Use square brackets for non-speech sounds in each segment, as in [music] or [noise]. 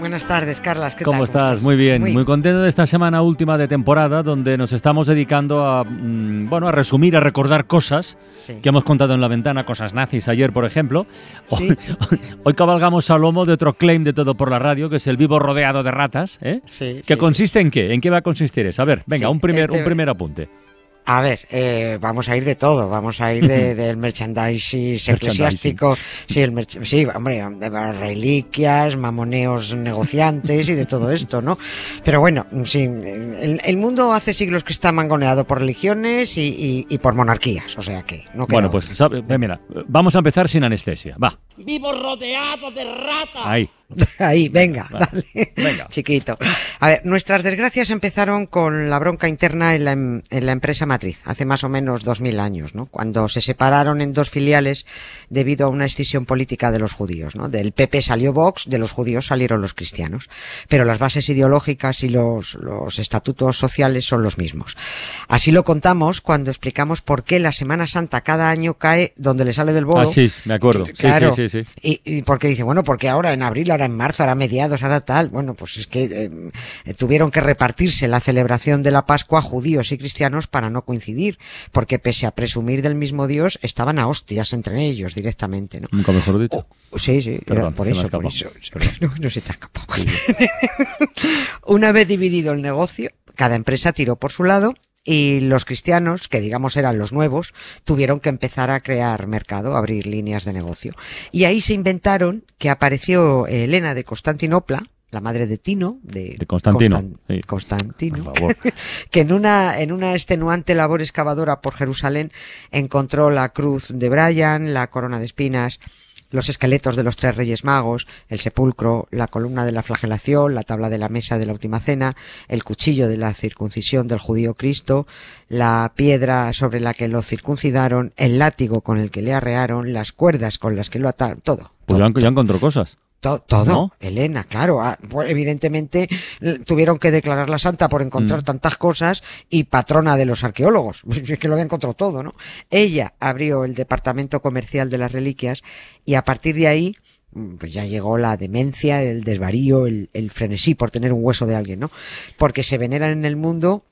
Buenas tardes, Carlas. ¿Qué ¿Cómo tal? estás? Muy bien, muy... contento de esta semana última de temporada donde nos estamos dedicando a, mm, bueno, a resumir, a recordar cosas Sí. que hemos contado en la ventana, cosas nazis ayer, por ejemplo. Sí. Hoy, hoy cabalgamos a lomo de otro claim de todo por la radio, que es el vivo rodeado de ratas. ¿eh? Sí, ¿Que consiste en qué? ¿En qué va a consistir eso? A ver, venga, un, primer, este- un primer apunte. A ver, eh, vamos a ir de todo, vamos a ir de- del merchandising eclesiástico, sí, el merch- sí, hombre, de las reliquias, mamoneos negociantes y de todo [laughs] esto, ¿no? Pero bueno, sí, el, el mundo hace siglos que está mangoneado por religiones y, y- y por monarquías, o sea que no Bueno, pues sabe- mira, vamos a empezar sin anestesia. Va, Vivo rodeado de ratas. ahí. [laughs] Ahí, venga, dale. venga. [laughs] Chiquito. A ver, nuestras desgracias empezaron con la bronca interna en la, em- en la empresa matriz, hace más o menos dos mil años, ¿no? Cuando se separaron en dos filiales debido a una escisión política de los judíos, ¿no? Del PP salió Vox, de los judíos salieron los cristianos. Pero las bases ideológicas y los, los estatutos sociales son los mismos. Así lo contamos cuando explicamos por qué la Semana Santa cada año cae donde le sale del bolo. Ah, sí, me acuerdo. Claro. sí, sí, sí. Y, y porque dice, bueno, porque ahora en abril, ahora en marzo, ahora mediados, ahora tal. Bueno, pues es que eh, eh, tuvieron que repartirse la celebración de la Pascua judíos y cristianos para no coincidir, porque pese a presumir del mismo Dios, estaban a hostias entre ellos directamente, ¿no? Nunca mejor dicho. Oh, sí, sí, Perdón, por eso, por eso. [laughs] No, no se te ha escapado. [laughs] Una vez dividido el negocio, cada empresa tiró por su lado y los cristianos, que digamos eran los nuevos, tuvieron que empezar a crear mercado, abrir líneas de negocio. Y ahí se inventaron que apareció eh, Elena de Constantinopla, la madre de Tino, de, De Constantino, Constan- sí. Constantino, Por favor. [laughs] que en una, en una extenuante labor excavadora por Jerusalén encontró la cruz de Brian, la corona de espinas, los esqueletos de los tres reyes magos, el sepulcro, la columna de la flagelación, la tabla de la mesa de la última cena, el cuchillo de la circuncisión del judío Cristo, la piedra sobre la que lo circuncidaron, el látigo con el que le arrearon, las cuerdas con las que lo ataron, todo. Pues todo, ya, ya encontró cosas. To- todo, ¿No? Elena, claro. ah, pues, evidentemente tuvieron que declararla santa por encontrar Mm. tantas cosas y patrona de los arqueólogos. [laughs] Es que lo había encontrado todo, ¿no? Ella abrió el departamento comercial de las reliquias y a partir de ahí mm, pues ya llegó la demencia, el desvarío, el, el frenesí por tener un hueso de alguien, ¿no? Porque se veneran en el mundo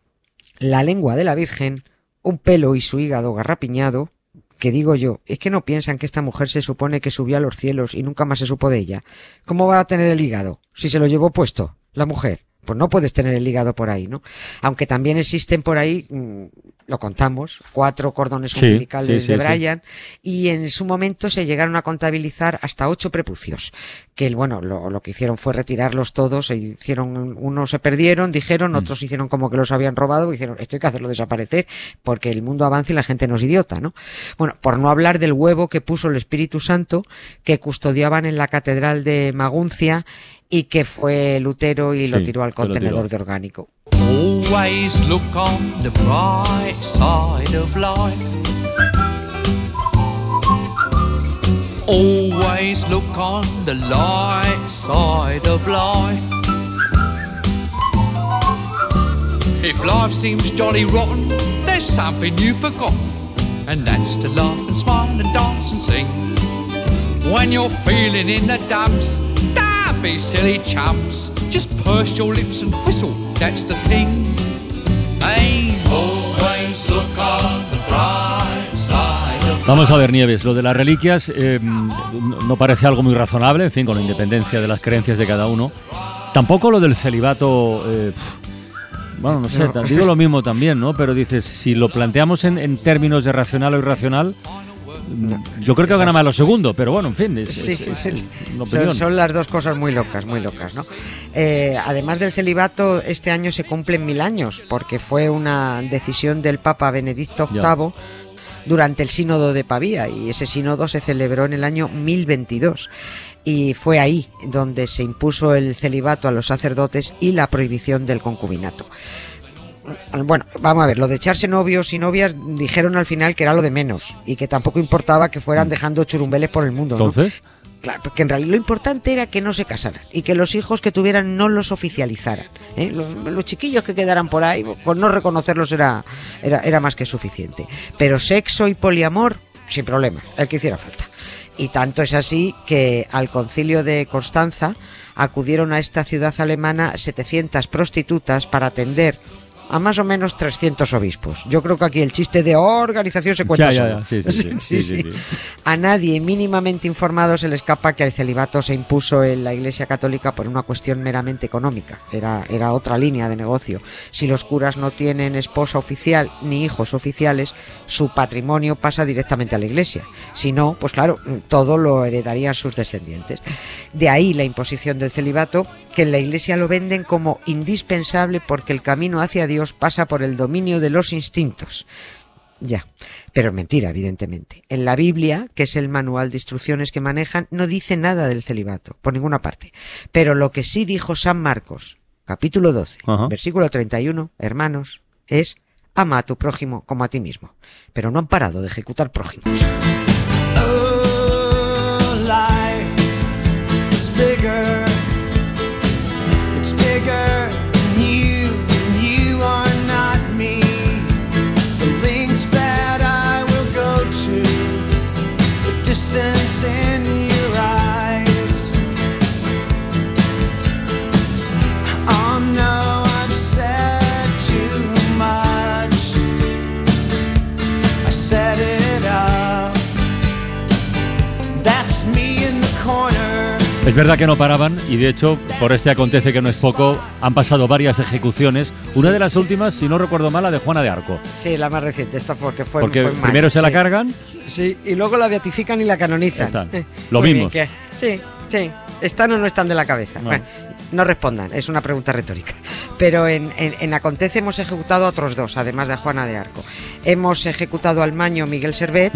la lengua de la Virgen, un pelo y su hígado garrapiñado, que digo yo, es que no piensan que esta mujer se supone que subió a los cielos y nunca más se supo de ella. ¿Cómo va a tener el hígado si se lo llevó puesto la mujer? Pues no puedes tener el hígado por ahí, ¿no? Aunque también existen por ahí, mm, lo contamos, cuatro cordones Sí, umbilicales sí, sí, de. Brian y en su momento se llegaron a contabilizar hasta ocho prepucios. Que bueno, lo, lo que hicieron fue retirarlos todos, e hicieron, unos se perdieron, dijeron, Mm. otros hicieron como que los habían robado, y dijeron, esto hay que hacerlo desaparecer, porque el mundo avanza y la gente no es idiota, ¿no? Bueno, por no hablar del huevo que puso el Espíritu Santo, que custodiaban en la catedral de Maguncia, y que fue Lutero y lo Sí, tiró al lo tiró. contenedor de orgánico. Always look on the bright side of life. Always look on the light side of life. If life seems jolly rotten, there's something you've forgotten, and that's to laugh and smile and dance and sing. When you're feeling in the dumps, don't be silly chumps. Just purse your lips and whistle, that's the thing. Hey, always look on the bright side of Vamos a ver, Nieves, lo de las reliquias eh, no parece algo muy razonable, en fin, con la independencia de las creencias de cada uno. Tampoco lo del celibato, eh, bueno, no sé, digo lo mismo también, ¿no? Pero dices, si lo planteamos en, en términos de racional o irracional, yo creo que gana más lo segundo, pero bueno, en fin, es, Sí, es- es- son, las dos cosas muy locas, muy locas, ¿no? Eh, además del celibato, este año se cumplen mil años, porque fue una decisión del Papa Benedicto Ya. VIII durante el sínodo de Pavía, y ese sínodo se celebró en el año 1022. y fue ahí donde se impuso el celibato a los sacerdotes y la prohibición del concubinato. Bueno, vamos a ver, lo de echarse novios y novias dijeron al final que era lo de menos y que tampoco importaba que fueran dejando churumbeles por el mundo. ¿no? Entonces, Claro, porque en realidad lo importante era que no se casaran y que los hijos que tuvieran no los oficializaran. ¿eh? Los, los chiquillos que quedaran por ahí, con no reconocerlos era, era, era más que suficiente. Pero sexo y poliamor, sin problema, el que hiciera falta. Y tanto es así que al concilio de Constanza acudieron a esta ciudad alemana 700 prostitutas para atender a más o menos 300 obispos. Yo creo que aquí el chiste de organización se cuenta Ya, ya, solo. [laughs] sí, sí. A nadie mínimamente informado se le escapa que el celibato se impuso en la Iglesia Católica por una cuestión meramente económica. Era, era otra línea de negocio. Si los curas no tienen esposa oficial ni hijos oficiales, su patrimonio pasa directamente a la Iglesia. Si no, pues claro, todo lo heredarían sus descendientes. De ahí la imposición del celibato, que en la Iglesia lo venden como indispensable porque el camino hacia Dios pasa por el dominio de los instintos. Ya, pero es mentira, evidentemente. En la Biblia, que es el manual de instrucciones que manejan, no dice nada del celibato, por ninguna parte. Pero lo que sí dijo San Marcos, capítulo 12, Ajá. versículo 31, hermanos, es ama a tu prójimo como a ti mismo. Pero no han parado de ejecutar prójimos. Distance in Es verdad que no paraban y de hecho, por este acontece que no es poco, han pasado varias ejecuciones. Una de las últimas, si no recuerdo mal, la de Juana de Arco. Sí, la más reciente, esta porque fue Porque fue primero se la cargan, Sí, y luego la beatifican y la canonizan. Están. Eh, Lo que- sí, sí. ¿Están o no están de la cabeza? No. Bueno, no respondan, es una pregunta retórica. Pero en, en, en Acontece hemos ejecutado a otros dos, además de a Juana de Arco. Hemos ejecutado al maño Miguel Servet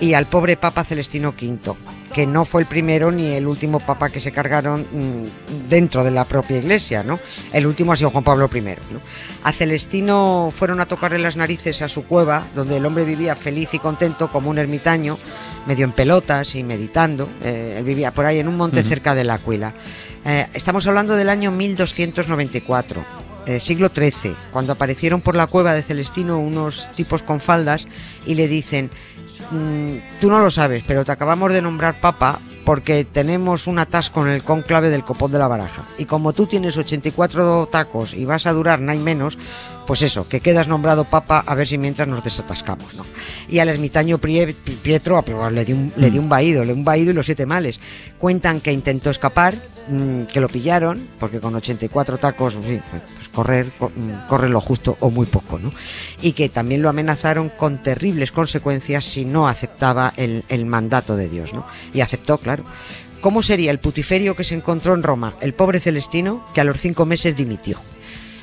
y al pobre Papa Celestino V, que no fue el primero ni el último Papa que se cargaron mm, dentro de la propia iglesia, ¿no? El último ha sido Juan Pablo I, ¿no? A Celestino fueron a tocarle las narices a su cueva, donde el hombre vivía feliz y contento como un ermitaño, medio en pelotas y meditando. Eh, él vivía por ahí en un monte Ujú. cerca del Áquila. Eh, estamos hablando del año 1294 eh, siglo XIII, cuando aparecieron por la cueva de Celestino unos tipos con faldas y le dicen, "Mm, tú no lo sabes, pero te acabamos de nombrar papa porque tenemos un atasco en el cónclave del copón de la baraja. Y como tú tienes 84 tacos y vas a durar nada menos, pues eso, que quedas nombrado papa a ver si mientras nos desatascamos, ¿no? Y al ermitaño Pietro ah, le dio un, le dio un vaído, le dio un vaído y los siete males. Cuentan que intentó escapar, mm, que lo pillaron, porque con 84 tacos, en fin, pues correr, co- mm, corre lo justo o muy poco, ¿no? Y que también lo amenazaron con terribles consecuencias si no aceptaba el, el mandato de Dios, ¿no? Y aceptó, claro. ¿Cómo sería el putiferio que se encontró en Roma el pobre Celestino que a los cinco meses dimitió?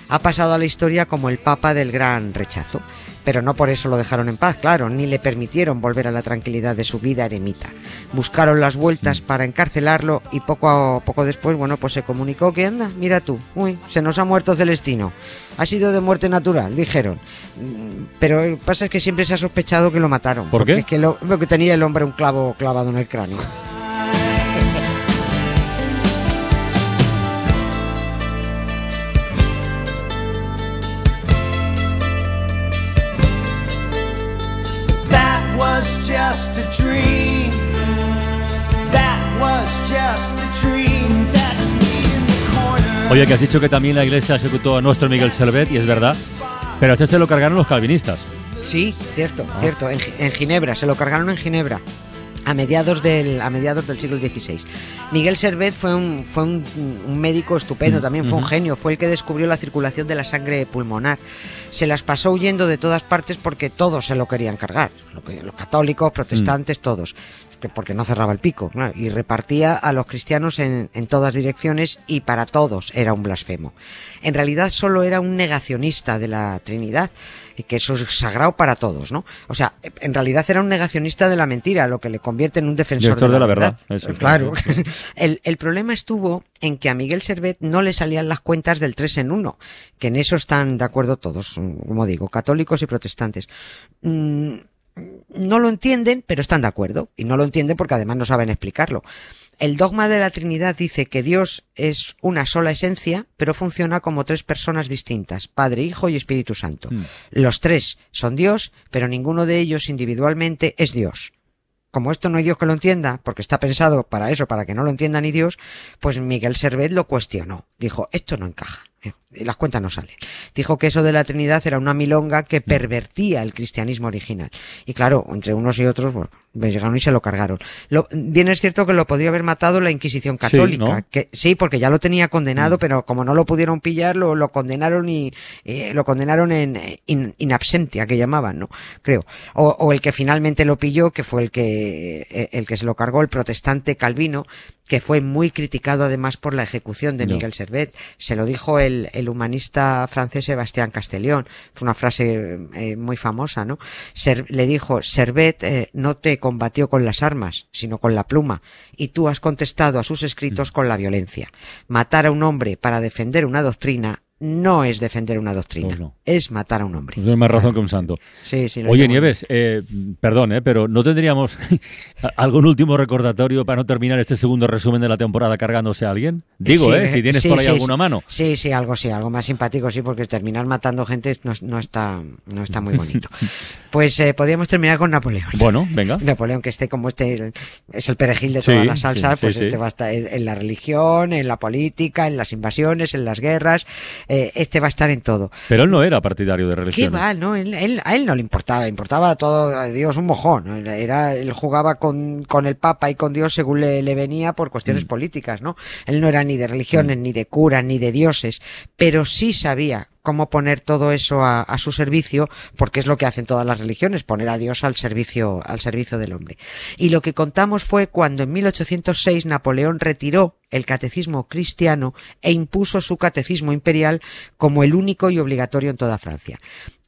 Ha pasado a la historia como el papa del gran rechazo, pero no por eso lo dejaron en paz, claro, ni le permitieron volver a la tranquilidad de su vida eremita. Buscaron las vueltas para encarcelarlo y poco a poco después, bueno, pues se comunicó que anda, mira tú, uy, se nos ha muerto Celestino. Ha sido de muerte natural, dijeron. Mm, Pero lo que pasa es que siempre se ha sospechado que lo mataron. ¿Por porque qué? Es que, lo, porque tenía el hombre un clavo clavado en el cráneo. Just a dream. That was just a dream. That's me in the corner. Oye, que has dicho que también la iglesia ejecutó a nuestro Miguel Servet, y es verdad, pero a este se lo cargaron los calvinistas. Sí, cierto, cierto. En, Gi- en Ginebra, se lo cargaron en Ginebra. A mediados del, a mediados del siglo XVI. Miguel Servet fue un, fue un, un médico estupendo, también fue un genio, fue el que descubrió la circulación de la sangre pulmonar. Se las pasó huyendo de todas partes porque todos se lo querían cargar. Los católicos, protestantes, todos. Que- Porque no cerraba el pico. Y repartía a los cristianos en, en todas direcciones y para todos era un blasfemo. En realidad solo era un negacionista de la Trinidad y que eso es sagrado para todos, ¿no? O sea, en realidad era un negacionista de la mentira, lo que le convierte en un defensor Director de la, de la verdad, verdad. eso, claro. [laughs] el problema estuvo en que a Miguel Servet no le salían las cuentas del 3 en 1, que en eso están de acuerdo todos, como digo, católicos y protestantes. Mm, no lo entienden, pero están de acuerdo. Y no lo entienden porque además no saben explicarlo. El dogma de la Trinidad dice que Dios es una sola esencia, pero funciona como tres personas distintas, Padre, Hijo y Espíritu Santo. Mm. Los tres son Dios, pero ninguno de ellos individualmente es Dios. Como esto no hay Dios que lo entienda, porque está pensado para eso, para que no lo entienda ni Dios, pues Miguel Servet lo cuestionó. Dijo, esto no encaja. Y las cuentas no salen. Dijo que eso de la Trinidad era una milonga que pervertía el cristianismo original. Y claro, entre unos y otros, bueno, llegaron y se lo cargaron. Lo, bien es cierto que lo podría haber matado la Inquisición católica. ¿no? que, sí, porque ya lo tenía condenado, pero como no lo pudieron pillar, lo, lo condenaron y eh, lo condenaron en eh, in, in, absentia, que llamaban, ¿no? Creo. O, o, el que finalmente lo pilló, que fue el que, eh, el que se lo cargó, el protestante Calvino, que fue muy criticado además por la ejecución de No. Miguel Servet. Se lo dijo el, el humanista francés Sebastián Castellón. Fue una frase eh, muy famosa, ¿no? Ser, le dijo, Servet eh, no te combatió con las armas, sino con la pluma, y tú has contestado a sus escritos con la violencia. Matar a un hombre para defender una doctrina no es defender una doctrina, Pues no. es matar a un hombre. Pues más razón que un santo. Sí, sí, lo Oye. Nieves, eh, perdón, eh, pero ¿no tendríamos [laughs] algún último recordatorio para no terminar este segundo resumen de la temporada cargándose a alguien? Digo, Sí, eh, si tienes por ahí alguna mano. Sí, sí, algo sí, algo más simpático, sí, porque terminar matando gente no, no está, no está muy bonito. [laughs] Pues eh, podríamos terminar con Napoleón. Bueno, venga. [laughs] Napoleón, que esté como este es el perejil de las salsas, sí, pues este va a estar en, en la religión, en la política, en las invasiones, en las guerras, eh, este va a estar en todo. Pero él no era partidario de ¿Qué religión. va? No, él, él- a él no le importaba, le importaba todo, a Dios un mojón. Era- él jugaba con, con el Papa y con Dios según le, le venía por cuestiones Mm. políticas, ¿no? Él no era ni de religiones, ni de curas, ni de dioses, pero sí sabía cómo poner todo eso a, su servicio, porque es lo que hacen todas las religiones, poner a Dios al servicio, al servicio del hombre. Y lo que contamos fue cuando en 1806 Napoleón retiró el catecismo cristiano e impuso su catecismo imperial como el único y obligatorio en toda Francia.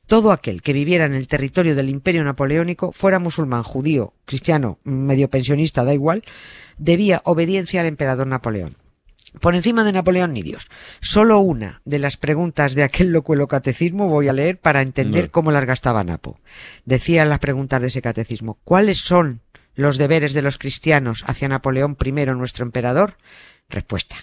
Todo aquel que viviera en el territorio del imperio napoleónico, fuera musulmán, judío, cristiano, medio pensionista, da igual, debía obediencia al emperador Napoleón. Por encima de Napoleón ni Dios. Solo una de las preguntas de aquel locuelo catecismo voy a leer para entender No. cómo las gastaba Napo. Decía en las preguntas de ese catecismo, ¿cuáles son los deberes de los cristianos hacia Napoleón I, nuestro emperador? Respuesta.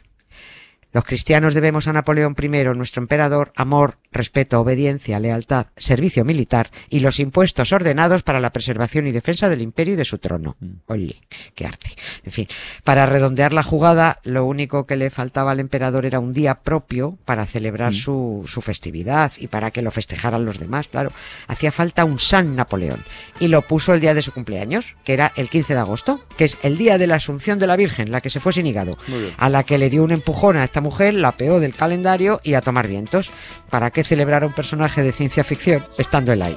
Los cristianos debemos a Napoleón I, nuestro emperador, amor, respeto, obediencia, lealtad, servicio militar y los impuestos ordenados para la preservación y defensa del imperio y de su trono. Ole, qué arte. En fin, para redondear la jugada, lo único que le faltaba al emperador era un día propio para celebrar su, su festividad y para que lo festejaran los demás, claro. Hacía falta un San Napoleón y lo puso el día de su cumpleaños, que era el 15 de agosto, que es el día de la Asunción de la Virgen, la que se fue sin hígado a la que le dio un empujón a esta mujer, la peó del calendario y a tomar vientos. ¿Para qué celebrar a un personaje de ciencia ficción estando él ahí?